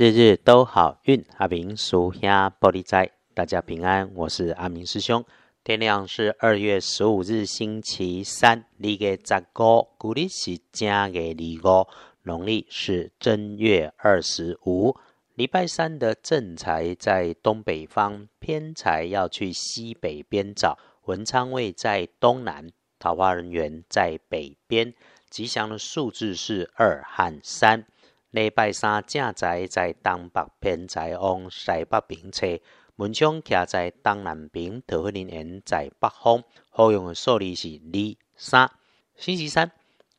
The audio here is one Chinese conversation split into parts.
日日都好运，阿明属下玻璃仔，大家平安。我是阿明师兄。天亮是二月十五日星期三，立月十五，古历是正月二五，农历是正月二十五。礼拜三的正财在东北方，偏财要去西北边找。文昌位在东南，桃花人员在北边。吉祥的数字是二和三。礼拜三正在在东北偏在往西北边车，门窗徛在东南边，桃花林园在北方。好用的数字是二三。星期三，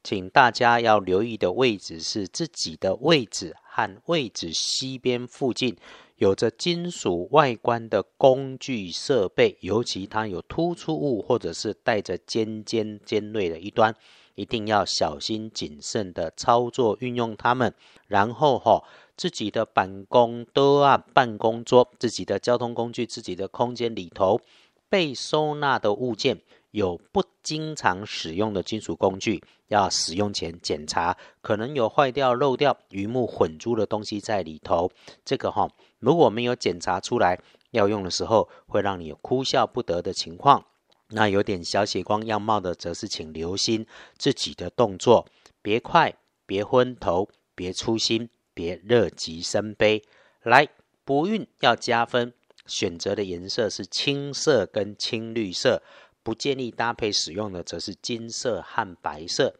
请大家要留意的位置是自己的位置和位置西边附近有着金属外观的工具设备，尤其它有突出物或者是带着尖尖尖锐的一端。一定要小心谨慎的操作运用它们，然后哈，自己的办公桌啊、办公桌、自己的交通工具、自己的空间里头被收纳的物件，有不经常使用的金属工具，要使用前检查，可能有坏掉、漏掉、鱼目混珠的东西在里头。这个哈，如果没有检查出来，要用的时候会让你哭笑不得的情况。那有点小血光样貌的，则是请留心自己的动作，别快，别昏头，别粗心，别乐极生悲。来，不孕要加分，选择的颜色是青色跟青绿色，不建议搭配使用的则是金色和白色。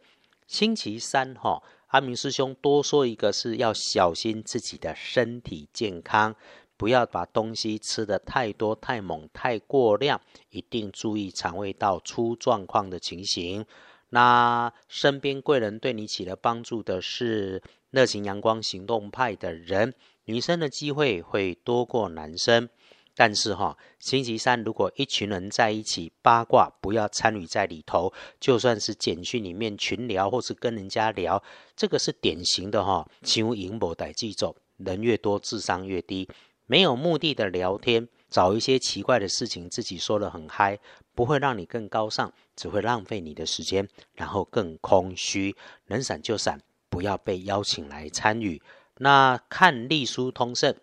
星期三哈，阿明师兄多说一个，是要小心自己的身体健康。不要把东西吃的太多、太猛、太过量，一定注意肠胃道出状况的情形。那身边贵人对你起了帮助的是热情、阳光、行动派的人，女生的机会会多过男生。但是哈，星期三如果一群人在一起八卦，不要参与在里头。就算是简讯里面群聊，或是跟人家聊，这个是典型的哈，求赢博逮记走，人越多智商越低。没有目的的聊天，找一些奇怪的事情，自己说的很嗨，不会让你更高尚，只会浪费你的时间，然后更空虚。能闪就闪，不要被邀请来参与。那看隶书通胜，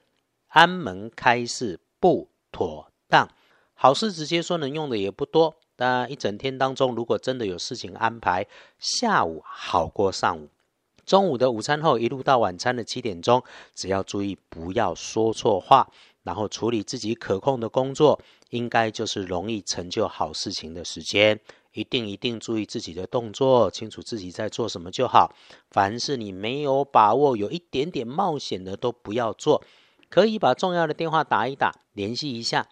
安门开市不妥当，好事直接说能用的也不多。但一整天当中，如果真的有事情安排，下午好过上午。中午的午餐后，一路到晚餐的七点钟，只要注意不要说错话，然后处理自己可控的工作，应该就是容易成就好事情的时间。一定一定注意自己的动作，清楚自己在做什么就好。凡是你没有把握、有一点点冒险的，都不要做。可以把重要的电话打一打，联系一下，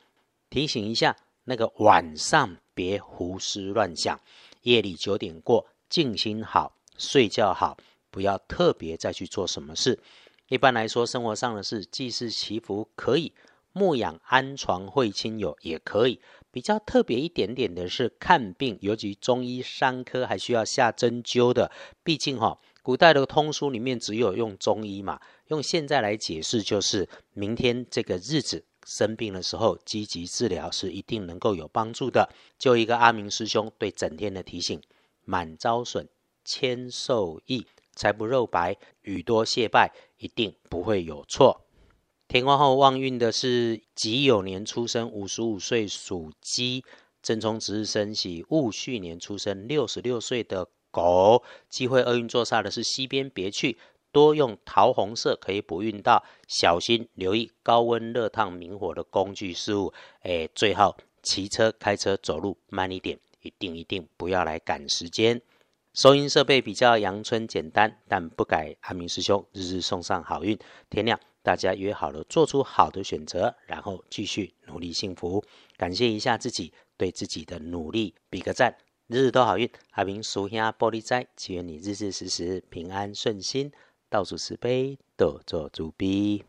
提醒一下。那个晚上别胡思乱想，夜里九点过，静心好，睡觉好。不要特别再去做什么事。一般来说，生活上的事，祭祀祈福可以，牧养安床会亲友也可以。比较特别一点点的是看病，尤其中医伤科还需要下针灸的。毕竟哈，古代的通书里面只有用中医嘛，用现在来解释，就是明天这个日子生病的时候，积极治疗是一定能够有帮助的。就一个阿明师兄对整天的提醒：满招损，谦受益。财不肉白，雨多谢拜，一定不会有错。天光后旺运的是己酉年出生，五十五岁属鸡，正冲值日生喜戊戌年出生，六十六岁的狗。忌讳厄运坐煞的是西边，别去。多用桃红色可以补运到，小心留意高温热烫明火的工具事物。哎，最后骑车、开车、走路慢一点，一定一定不要来赶时间。收音设备比较阳春简单，但不改阿明师兄日日送上好运。天亮，大家约好了做出好的选择，然后继续努力幸福。感谢一下自己，对自己的努力比个赞。日日都好运，阿明属下玻璃斋，祈愿你日日时时平安顺心，到处慈悲，多做主逼。